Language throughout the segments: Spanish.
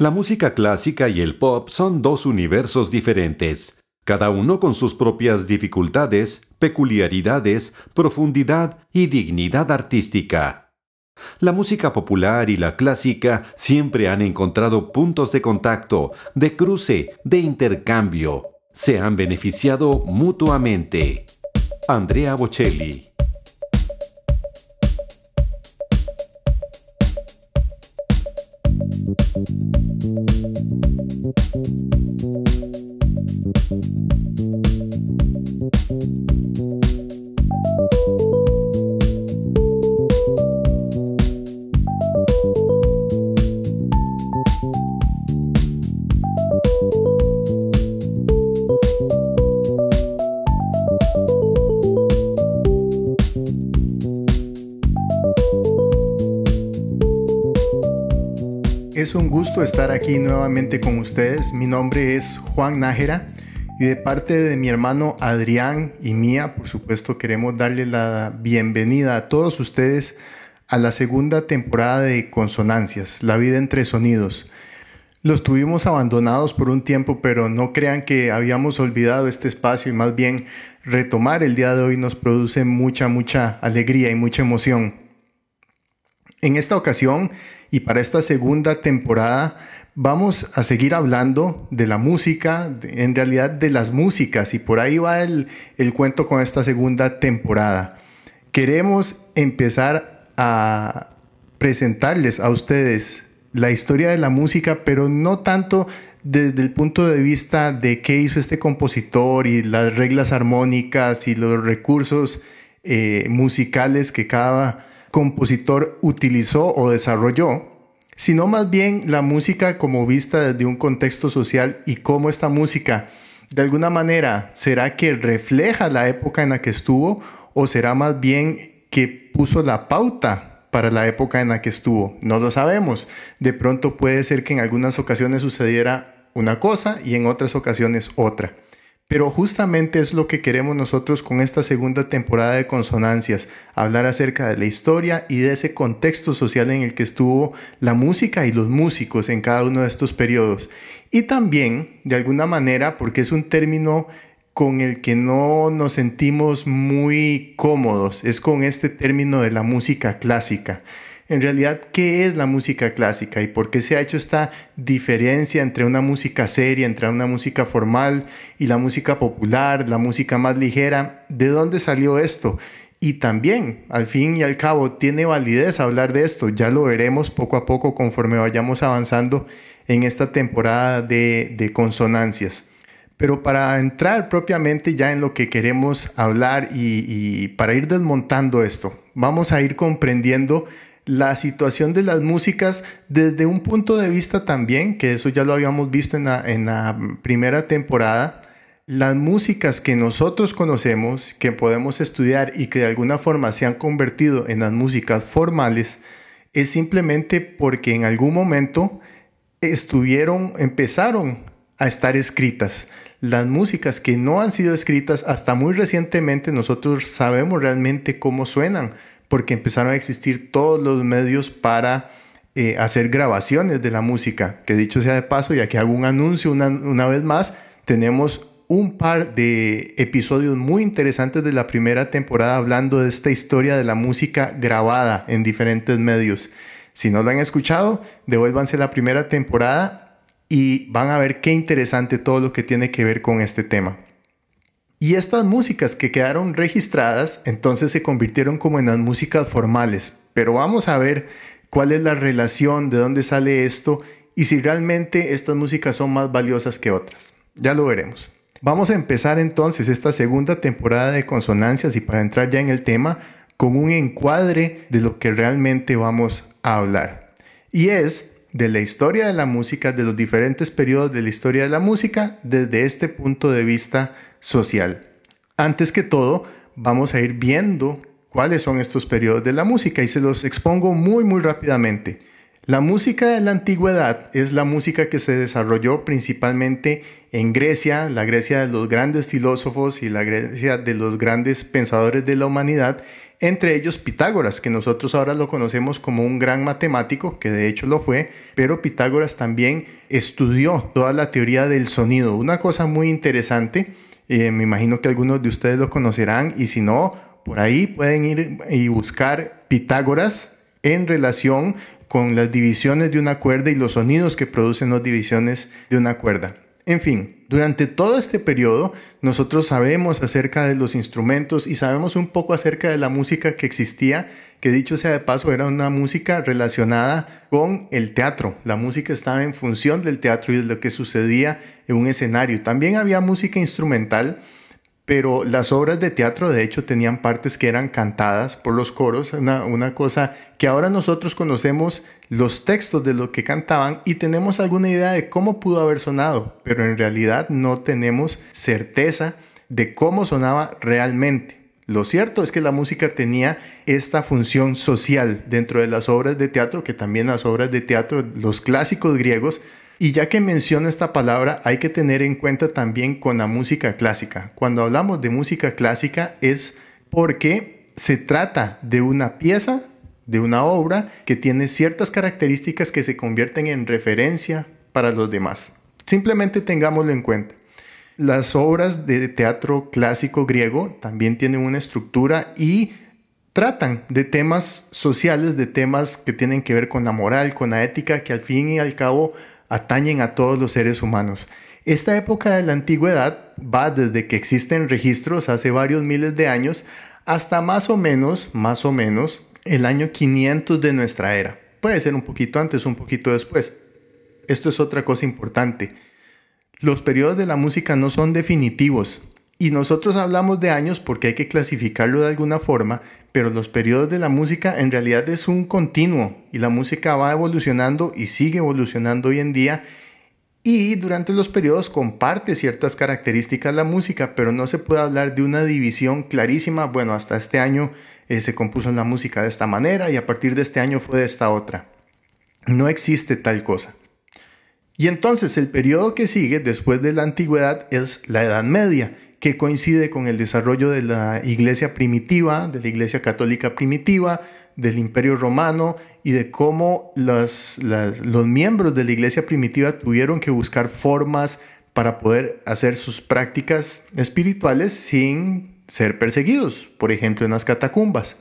La música clásica y el pop son dos universos diferentes, cada uno con sus propias dificultades, peculiaridades, profundidad y dignidad artística. La música popular y la clásica siempre han encontrado puntos de contacto, de cruce, de intercambio. Se han beneficiado mutuamente. Andrea Bocelli Thank you. Es un gusto estar aquí nuevamente con ustedes. Mi nombre es Juan Nájera y de parte de mi hermano Adrián y mía, por supuesto, queremos darle la bienvenida a todos ustedes a la segunda temporada de Consonancias, La vida entre sonidos. Los tuvimos abandonados por un tiempo, pero no crean que habíamos olvidado este espacio y más bien retomar el día de hoy nos produce mucha, mucha alegría y mucha emoción. En esta ocasión y para esta segunda temporada vamos a seguir hablando de la música, en realidad de las músicas, y por ahí va el, cuento con esta segunda temporada. Queremos empezar a presentarles a ustedes la historia de la música, pero no tanto desde el punto de vista de qué hizo este compositor y las reglas armónicas y los recursos eh, musicales que cada compositor utilizó o desarrolló, sino más bien la música como vista desde un contexto social y cómo esta música, de alguna manera, ¿será que refleja la época en la que estuvo o será más bien que puso la pauta para la época en la que estuvo? No lo sabemos. De pronto puede ser que en algunas ocasiones sucediera una cosa y en otras ocasiones otra. Pero justamente es lo que queremos nosotros con esta segunda temporada de Consonancias, hablar acerca de la historia y de ese contexto social en el que estuvo la música y los músicos en cada uno de estos periodos. Y también, de alguna manera, porque es un término con el que no nos sentimos muy cómodos, es con este término de la música clásica en realidad qué es la música clásica y por qué se ha hecho esta diferencia entre una música seria, entre una música formal y la música popular, la música más ligera. ¿De dónde salió esto? Y también, al fin y al cabo, tiene validez hablar de esto. Ya lo veremos poco a poco conforme vayamos avanzando en esta temporada de, consonancias. Pero para entrar propiamente ya en lo que queremos hablar y, y para ir desmontando esto, vamos a ir comprendiendo la situación de las músicas desde un punto de vista también, que eso ya lo habíamos visto en la, primera temporada, las músicas que nosotros conocemos, que podemos estudiar y que de alguna forma se han convertido en las músicas formales, es simplemente porque en algún momento estuvieron, empezaron a estar escritas. Las músicas que no han sido escritas hasta muy recientemente nosotros sabemos realmente cómo suenan, porque empezaron a existir todos los medios para eh, hacer grabaciones de la música. Que dicho sea de paso, y aquí hago un anuncio una, una vez más, tenemos un par de episodios muy interesantes de la primera temporada hablando de esta historia de la música grabada en diferentes medios. Si no lo han escuchado, devuélvanse la primera temporada y van a ver qué interesante todo lo que tiene que ver con este tema. Y estas músicas que quedaron registradas entonces se convirtieron como en las músicas formales. Pero vamos a ver cuál es la relación, de dónde sale esto y si realmente estas músicas son más valiosas que otras. Ya lo veremos. Vamos a empezar entonces esta segunda temporada de consonancias y para entrar ya en el tema con un encuadre de lo que realmente vamos a hablar. Y es de la historia de la música, de los diferentes periodos de la historia de la música desde este punto de vista social. Antes que todo, vamos a ir viendo cuáles son estos periodos de la música y se los expongo muy muy rápidamente. La música de la antigüedad es la música que se desarrolló principalmente en Grecia, la Grecia de los grandes filósofos y la Grecia de los grandes pensadores de la humanidad, entre ellos Pitágoras, que nosotros ahora lo conocemos como un gran matemático, que de hecho lo fue, pero Pitágoras también estudió toda la teoría del sonido. Una cosa muy interesante, eh, me imagino que algunos de ustedes lo conocerán y si no, por ahí pueden ir y buscar Pitágoras en relación con las divisiones de una cuerda y los sonidos que producen las divisiones de una cuerda. En fin, durante todo este periodo nosotros sabemos acerca de los instrumentos y sabemos un poco acerca de la música que existía, que dicho sea de paso era una música relacionada con el teatro. La música estaba en función del teatro y de lo que sucedía en un escenario. También había música instrumental pero las obras de teatro de hecho tenían partes que eran cantadas por los coros, una, una, cosa que ahora nosotros conocemos los textos de lo que cantaban y tenemos alguna idea de cómo pudo haber sonado, pero en realidad no tenemos certeza de cómo sonaba realmente. Lo cierto es que la música tenía esta función social dentro de las obras de teatro, que también las obras de teatro, los clásicos griegos, y ya que menciono esta palabra, hay que tener en cuenta también con la música clásica. Cuando hablamos de música clásica es porque se trata de una pieza, de una obra que tiene ciertas características que se convierten en referencia para los demás. Simplemente tengámoslo en cuenta. Las obras de teatro clásico griego también tienen una estructura y tratan de temas sociales, de temas que tienen que ver con la moral, con la ética, que al fin y al cabo atañen a todos los seres humanos. Esta época de la antigüedad va desde que existen registros hace varios miles de años hasta más o menos, más o menos, el año 500 de nuestra era. Puede ser un poquito antes, un poquito después. Esto es otra cosa importante. Los periodos de la música no son definitivos y nosotros hablamos de años porque hay que clasificarlo de alguna forma, pero los periodos de la música en realidad es un continuo y la música va evolucionando y sigue evolucionando hoy en día y durante los periodos comparte ciertas características la música, pero no se puede hablar de una división clarísima, bueno, hasta este año eh, se compuso la música de esta manera y a partir de este año fue de esta otra. No existe tal cosa. Y entonces el periodo que sigue después de la antigüedad es la Edad Media que coincide con el desarrollo de la iglesia primitiva, de la iglesia católica primitiva, del imperio romano y de cómo los, miembros de la iglesia primitiva tuvieron que buscar formas para poder hacer sus prácticas espirituales sin ser perseguidos, por ejemplo en las catacumbas.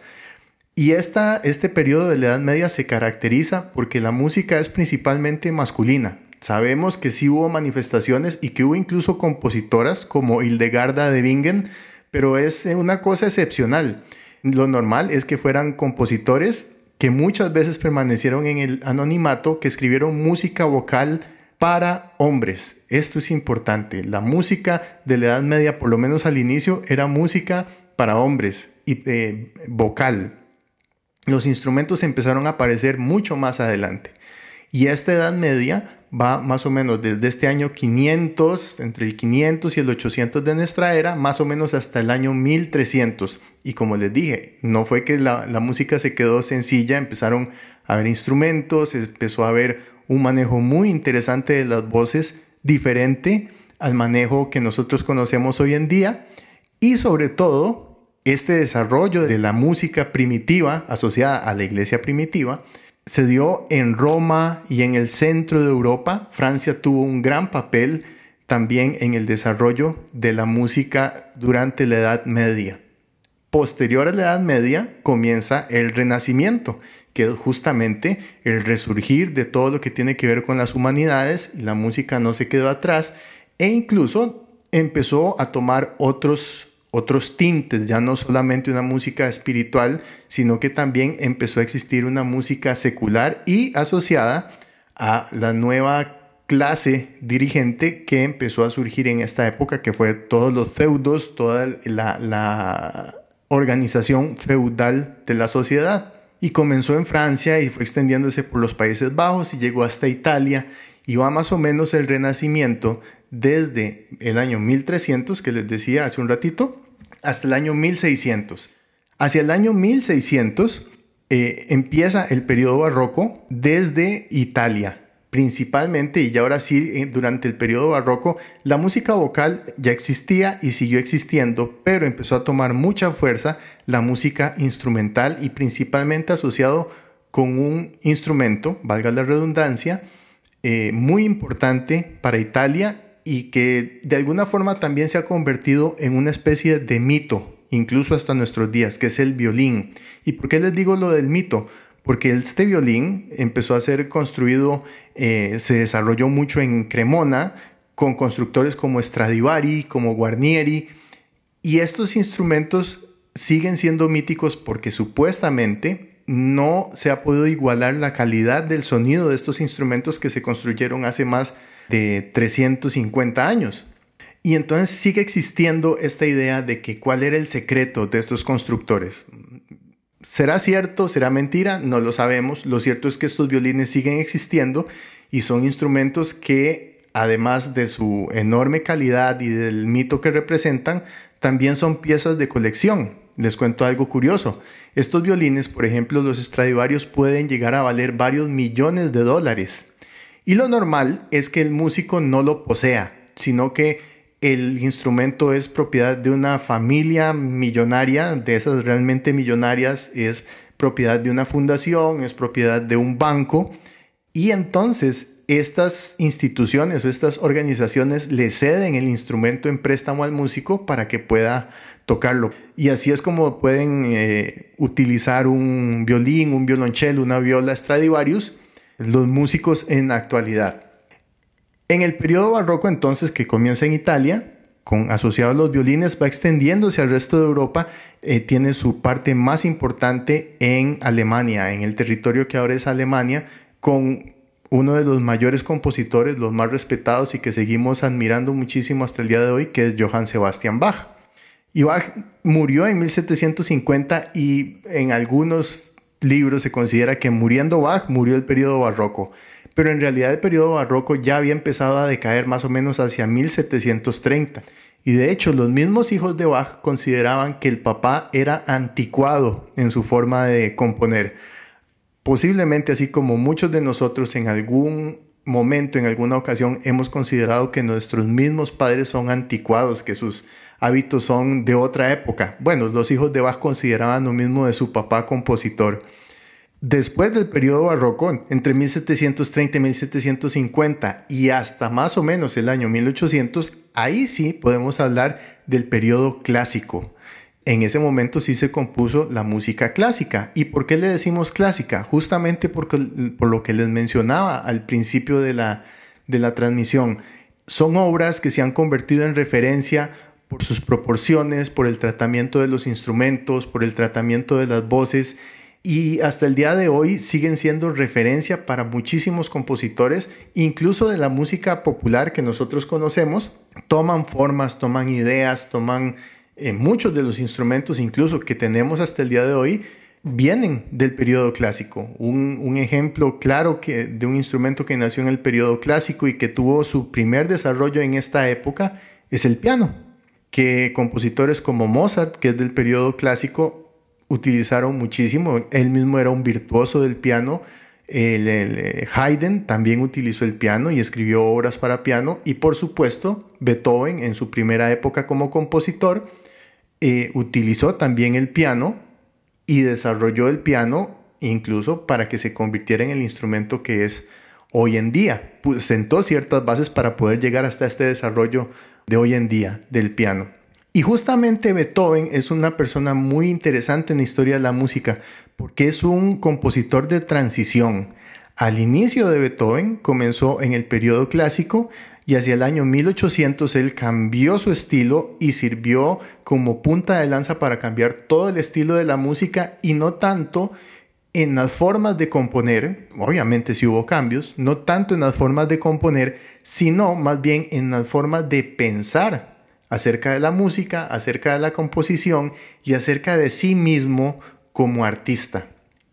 Y esta, este periodo de la Edad Media se caracteriza porque la música es principalmente masculina. Sabemos que sí hubo manifestaciones y que hubo incluso compositoras como Hildegarda de Bingen, pero es una cosa excepcional. Lo normal es que fueran compositores que muchas veces permanecieron en el anonimato, que escribieron música vocal para hombres. Esto es importante. La música de la Edad Media, por lo menos al inicio, era música para hombres y eh, vocal. Los instrumentos empezaron a aparecer mucho más adelante. Y esta Edad Media va más o menos desde este año 500, entre el 500 y el 800 de nuestra era, más o menos hasta el año 1300. Y como les dije, no fue que la, música se quedó sencilla, empezaron a haber instrumentos, empezó a haber un manejo muy interesante de las voces, diferente al manejo que nosotros conocemos hoy en día. Y sobre todo, este desarrollo de la música primitiva asociada a la iglesia primitiva, se dio en Roma y en el centro de Europa. Francia tuvo un gran papel también en el desarrollo de la música durante la Edad Media. Posterior a la Edad Media comienza el Renacimiento, que es justamente el resurgir de todo lo que tiene que ver con las humanidades la música no se quedó atrás e incluso empezó a tomar otros otros tintes, ya no solamente una música espiritual, sino que también empezó a existir una música secular y asociada a la nueva clase dirigente que empezó a surgir en esta época, que fue todos los feudos, toda la, organización feudal de la sociedad. Y comenzó en Francia y fue extendiéndose por los Países Bajos y llegó hasta Italia y va más o menos el renacimiento desde el año 1300, que les decía hace un ratito, hasta el año 1600. Hacia el año 1600 eh, empieza el periodo barroco desde Italia. principalmente, y ya ahora sí, eh, durante el periodo barroco, la música vocal ya existía y siguió existiendo, pero empezó a tomar mucha fuerza la música instrumental y principalmente asociado con un instrumento, valga la redundancia, eh, muy importante para Italia y que de alguna forma también se ha convertido en una especie de mito, incluso hasta nuestros días, que es el violín. ¿Y por qué les digo lo del mito? Porque este violín empezó a ser construido eh, se desarrolló mucho en Cremona con constructores como Stradivari, como Guarnieri, y estos instrumentos siguen siendo míticos porque supuestamente no se ha podido igualar la calidad del sonido de estos instrumentos que se construyeron hace más de 350 años. Y entonces sigue existiendo esta idea de que cuál era el secreto de estos constructores. ¿Será cierto? ¿Será mentira? No lo sabemos. Lo cierto es que estos violines siguen existiendo y son instrumentos que, además de su enorme calidad y del mito que representan, también son piezas de colección. Les cuento algo curioso. Estos violines, por ejemplo, los Stradivarius pueden llegar a valer varios millones de dólares. Y lo normal es que el músico no lo posea, sino que el instrumento es propiedad de una familia millonaria, de esas realmente millonarias, es propiedad de una fundación, es propiedad de un banco, y entonces estas instituciones o estas organizaciones le ceden el instrumento en préstamo al músico para que pueda tocarlo. Y así es como pueden eh, utilizar un violín, un violonchelo, una viola Stradivarius, los músicos en la actualidad. En el periodo barroco entonces que comienza en Italia, con asociados los violines, va extendiéndose al resto de Europa, eh, tiene su parte más importante en Alemania, en el territorio que ahora es Alemania, con uno de los mayores compositores, los más respetados y que seguimos admirando muchísimo hasta el día de hoy, que es Johann Sebastian Bach. Y Bach murió en 1750 y en algunos libros se considera que muriendo Bach murió el periodo barroco pero en realidad el periodo barroco ya había empezado a decaer más o menos hacia 1730. Y de hecho los mismos hijos de Bach consideraban que el papá era anticuado en su forma de componer. Posiblemente así como muchos de nosotros en algún momento, en alguna ocasión, hemos considerado que nuestros mismos padres son anticuados, que sus hábitos son de otra época. Bueno, los hijos de Bach consideraban lo mismo de su papá compositor. Después del periodo barroco, entre 1730 y 1750 y hasta más o menos el año 1800, ahí sí podemos hablar del periodo clásico. En ese momento sí se compuso la música clásica. ¿Y por qué le decimos clásica? Justamente porque, por lo que les mencionaba al principio de la, de la transmisión. Son obras que se han convertido en referencia por sus proporciones, por el tratamiento de los instrumentos, por el tratamiento de las voces y hasta el día de hoy siguen siendo referencia para muchísimos compositores, incluso de la música popular que nosotros conocemos, toman formas, toman ideas, toman eh, muchos de los instrumentos incluso que tenemos hasta el día de hoy, vienen del periodo clásico. Un, ejemplo claro que, de un instrumento que nació en el periodo clásico y que tuvo su primer desarrollo en esta época es el piano, que compositores como Mozart, que es del periodo clásico, utilizaron muchísimo. Él mismo era un virtuoso del piano. Eh, Haydn también utilizó el piano y escribió obras para piano. Y por supuesto, Beethoven en su primera época como compositor eh, utilizó también el piano y desarrolló el piano incluso para que se convirtiera en el instrumento que es hoy en día. Pues sentó ciertas bases para poder llegar hasta este desarrollo de hoy en día del piano. Y justamente Beethoven es una persona muy interesante en la historia de la música porque es un compositor de transición. Al inicio de Beethoven comenzó en el periodo clásico y hacia el año 1800 él cambió su estilo y sirvió como punta de lanza para cambiar todo el estilo de la música y no tanto en las formas de componer, obviamente sí hubo cambios, no tanto en las formas de componer, sino más bien en las formas de pensar acerca de la música, acerca de la composición y acerca de sí mismo como artista.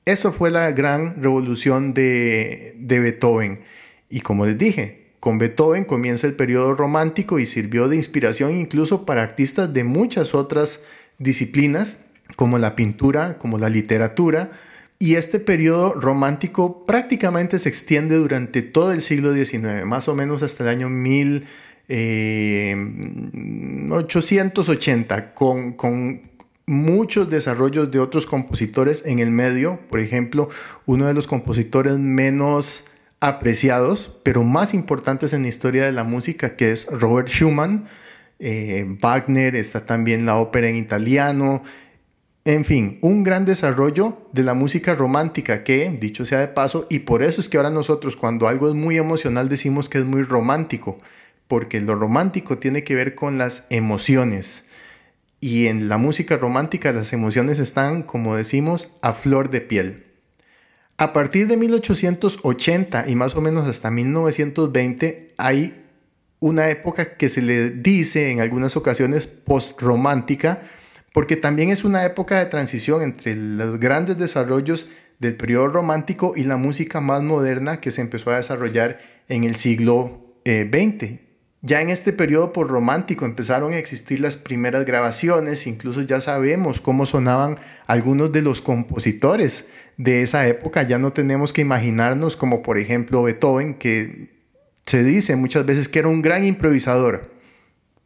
Eso fue la gran revolución de, Beethoven. Y como les dije, con Beethoven comienza el periodo romántico y sirvió de inspiración incluso para artistas de muchas otras disciplinas, como la pintura, como la literatura, Y este periodo romántico prácticamente se extiende durante todo el siglo XIX, más o menos hasta el año 1880, eh, con, con muchos desarrollos de otros compositores en el medio. Por ejemplo, uno de los compositores menos apreciados, pero más importantes en la historia de la música, que es Robert Schumann. Eh, Wagner, está también la ópera en italiano, en fin, un gran desarrollo de la música romántica que, dicho sea de paso, y por eso es que ahora nosotros cuando algo es muy emocional decimos que es muy romántico, porque lo romántico tiene que ver con las emociones. Y en la música romántica las emociones están, como decimos, a flor de piel. A partir de 1880 y más o menos hasta 1920 hay una época que se le dice en algunas ocasiones post-romántica, porque también es una época de transición entre los grandes desarrollos del periodo romántico y la música más moderna que se empezó a desarrollar en el siglo XX. Eh, ya en este periodo por romántico empezaron a existir las primeras grabaciones, incluso ya sabemos cómo sonaban algunos de los compositores de esa época, ya no tenemos que imaginarnos como por ejemplo Beethoven, que se dice muchas veces que era un gran improvisador,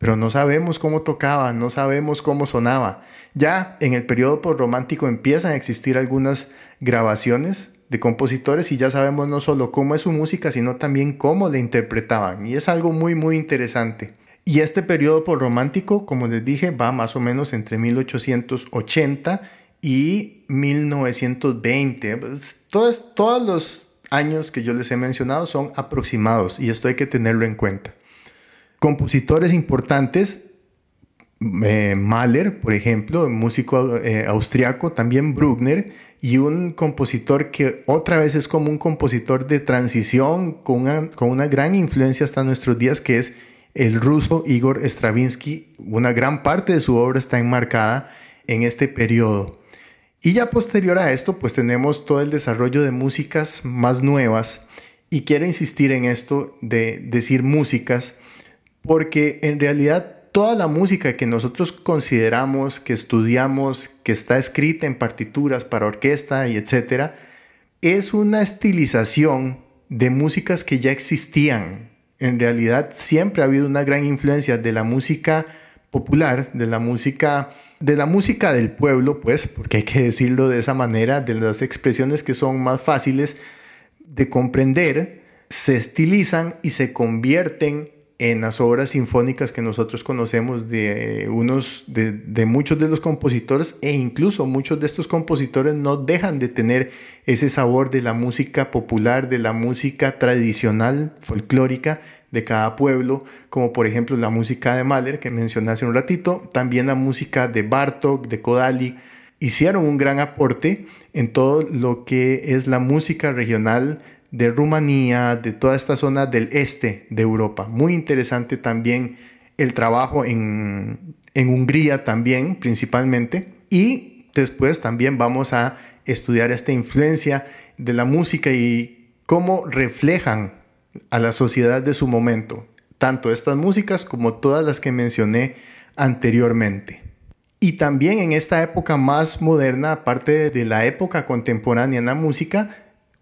pero no sabemos cómo tocaba, no sabemos cómo sonaba. Ya en el periodo romántico empiezan a existir algunas grabaciones de compositores y ya sabemos no solo cómo es su música, sino también cómo la interpretaban. Y es algo muy, muy interesante. Y este periodo romántico, como les dije, va más o menos entre 1880 y 1920. Pues, todos, todos los años que yo les he mencionado son aproximados y esto hay que tenerlo en cuenta. Compositores importantes, eh, Mahler, por ejemplo, músico eh, austriaco, también Bruckner, y un compositor que otra vez es como un compositor de transición con una, con una gran influencia hasta nuestros días, que es el ruso Igor Stravinsky. Una gran parte de su obra está enmarcada en este periodo. Y ya posterior a esto, pues tenemos todo el desarrollo de músicas más nuevas. Y quiero insistir en esto de decir músicas, porque en realidad toda la música que nosotros consideramos, que estudiamos, que está escrita en partituras para orquesta y etcétera, es una estilización de músicas que ya existían. En realidad siempre ha habido una gran influencia de la música popular, de la música de la música del pueblo, pues, porque hay que decirlo de esa manera, de las expresiones que son más fáciles de comprender, se estilizan y se convierten en las obras sinfónicas que nosotros conocemos de unos de, muchos de los compositores e incluso muchos de estos compositores no dejan de tener ese sabor de la música popular, de la música tradicional, folclórica de cada pueblo, como por ejemplo la música de Mahler que mencioné hace un ratito, también la música de Bartok, de Kodali, hicieron un gran aporte en todo lo que es la música regional de Rumanía, de toda esta zona del este de Europa. Muy interesante también el trabajo en, en Hungría también, principalmente. Y después también vamos a estudiar esta influencia de la música y cómo reflejan a la sociedad de su momento, tanto estas músicas como todas las que mencioné anteriormente. Y también en esta época más moderna, aparte de la época contemporánea en la música,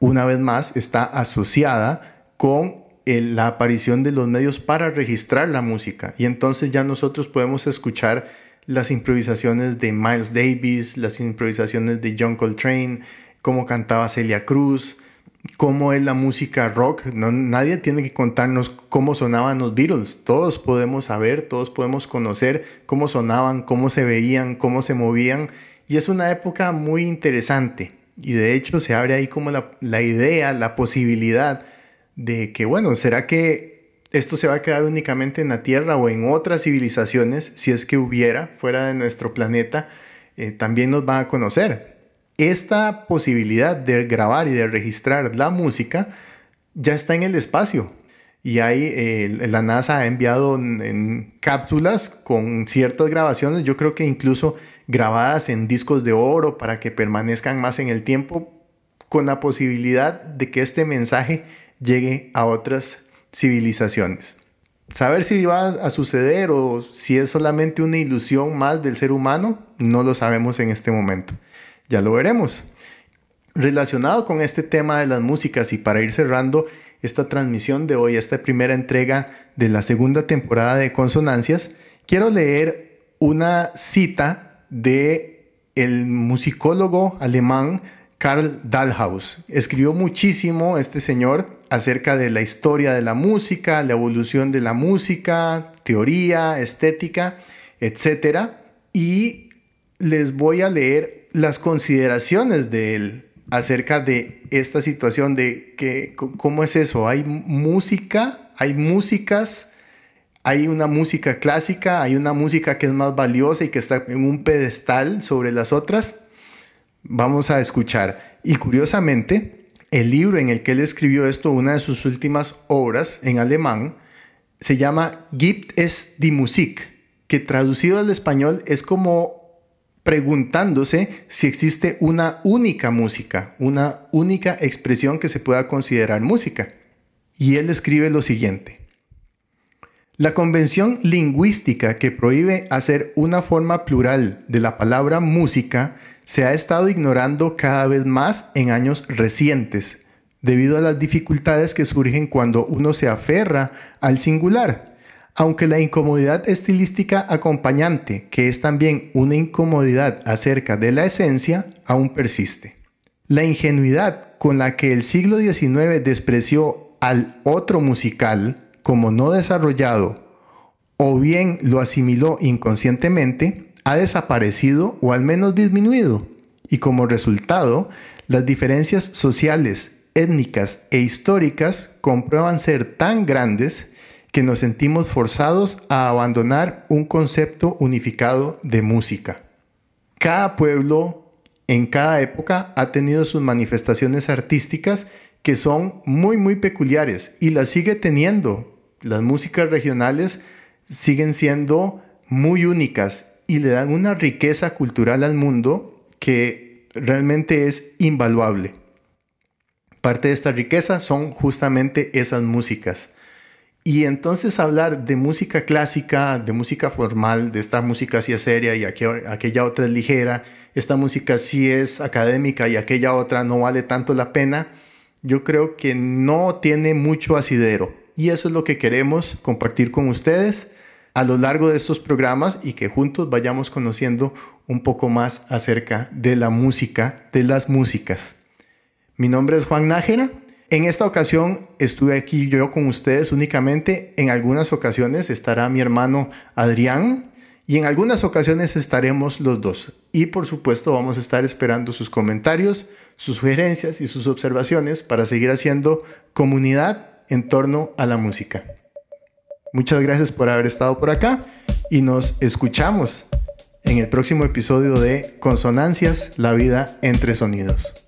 una vez más está asociada con la aparición de los medios para registrar la música. Y entonces ya nosotros podemos escuchar las improvisaciones de Miles Davis, las improvisaciones de John Coltrane, cómo cantaba Celia Cruz, cómo es la música rock. Nadie tiene que contarnos cómo sonaban los Beatles. Todos podemos saber, todos podemos conocer cómo sonaban, cómo se veían, cómo se movían. Y es una época muy interesante. Y de hecho se abre ahí como la, la idea, la posibilidad de que, bueno, ¿será que esto se va a quedar únicamente en la Tierra o en otras civilizaciones, si es que hubiera fuera de nuestro planeta, eh, también nos van a conocer? Esta posibilidad de grabar y de registrar la música ya está en el espacio. Y ahí eh, la NASA ha enviado en, cápsulas con ciertas grabaciones, yo creo que incluso grabadas en discos de oro para que permanezcan más en el tiempo, con la posibilidad de que este mensaje llegue a otras civilizaciones. Saber si va a suceder o si es solamente una ilusión más del ser humano, no lo sabemos en este momento. Ya lo veremos. Relacionado con este tema de las músicas y para ir cerrando esta transmisión de hoy, esta primera entrega de la segunda temporada de Consonancias, quiero leer una cita de el musicólogo alemán Karl Dahlhaus. Escribió muchísimo este señor acerca de la historia de la música, la evolución de la música, teoría, estética, etc. Y les voy a leer las consideraciones de él acerca de esta situación de que cómo es eso, hay música, hay músicas, hay una música clásica, hay una música que es más valiosa y que está en un pedestal sobre las otras. Vamos a escuchar. Y curiosamente, el libro en el que él escribió esto, una de sus últimas obras en alemán, se llama Gibt es die Musik, que traducido al español es como preguntándose si existe una única música, una única expresión que se pueda considerar música. Y él escribe lo siguiente. La convención lingüística que prohíbe hacer una forma plural de la palabra música se ha estado ignorando cada vez más en años recientes, debido a las dificultades que surgen cuando uno se aferra al singular, aunque la incomodidad estilística acompañante, que es también una incomodidad acerca de la esencia, aún persiste. La ingenuidad con la que el siglo XIX despreció al otro musical como no desarrollado o bien lo asimiló inconscientemente, ha desaparecido o al menos disminuido, y como resultado, las diferencias sociales, étnicas e históricas comprueban ser tan grandes que nos sentimos forzados a abandonar un concepto unificado de música. Cada pueblo en cada época ha tenido sus manifestaciones artísticas que son muy muy peculiares y las sigue teniendo. Las músicas regionales siguen siendo muy únicas y le dan una riqueza cultural al mundo que realmente es invaluable. Parte de esta riqueza son justamente esas músicas. Y entonces hablar de música clásica, de música formal, de esta música sí es seria y aquella otra es ligera, esta música sí es académica y aquella otra no vale tanto la pena, yo creo que no tiene mucho asidero. Y eso es lo que queremos compartir con ustedes a lo largo de estos programas y que juntos vayamos conociendo un poco más acerca de la música, de las músicas. Mi nombre es Juan Nájera. En esta ocasión estuve aquí yo con ustedes únicamente. En algunas ocasiones estará mi hermano Adrián y en algunas ocasiones estaremos los dos. Y por supuesto vamos a estar esperando sus comentarios, sus sugerencias y sus observaciones para seguir haciendo comunidad en torno a la música. Muchas gracias por haber estado por acá y nos escuchamos en el próximo episodio de Consonancias, la vida entre sonidos.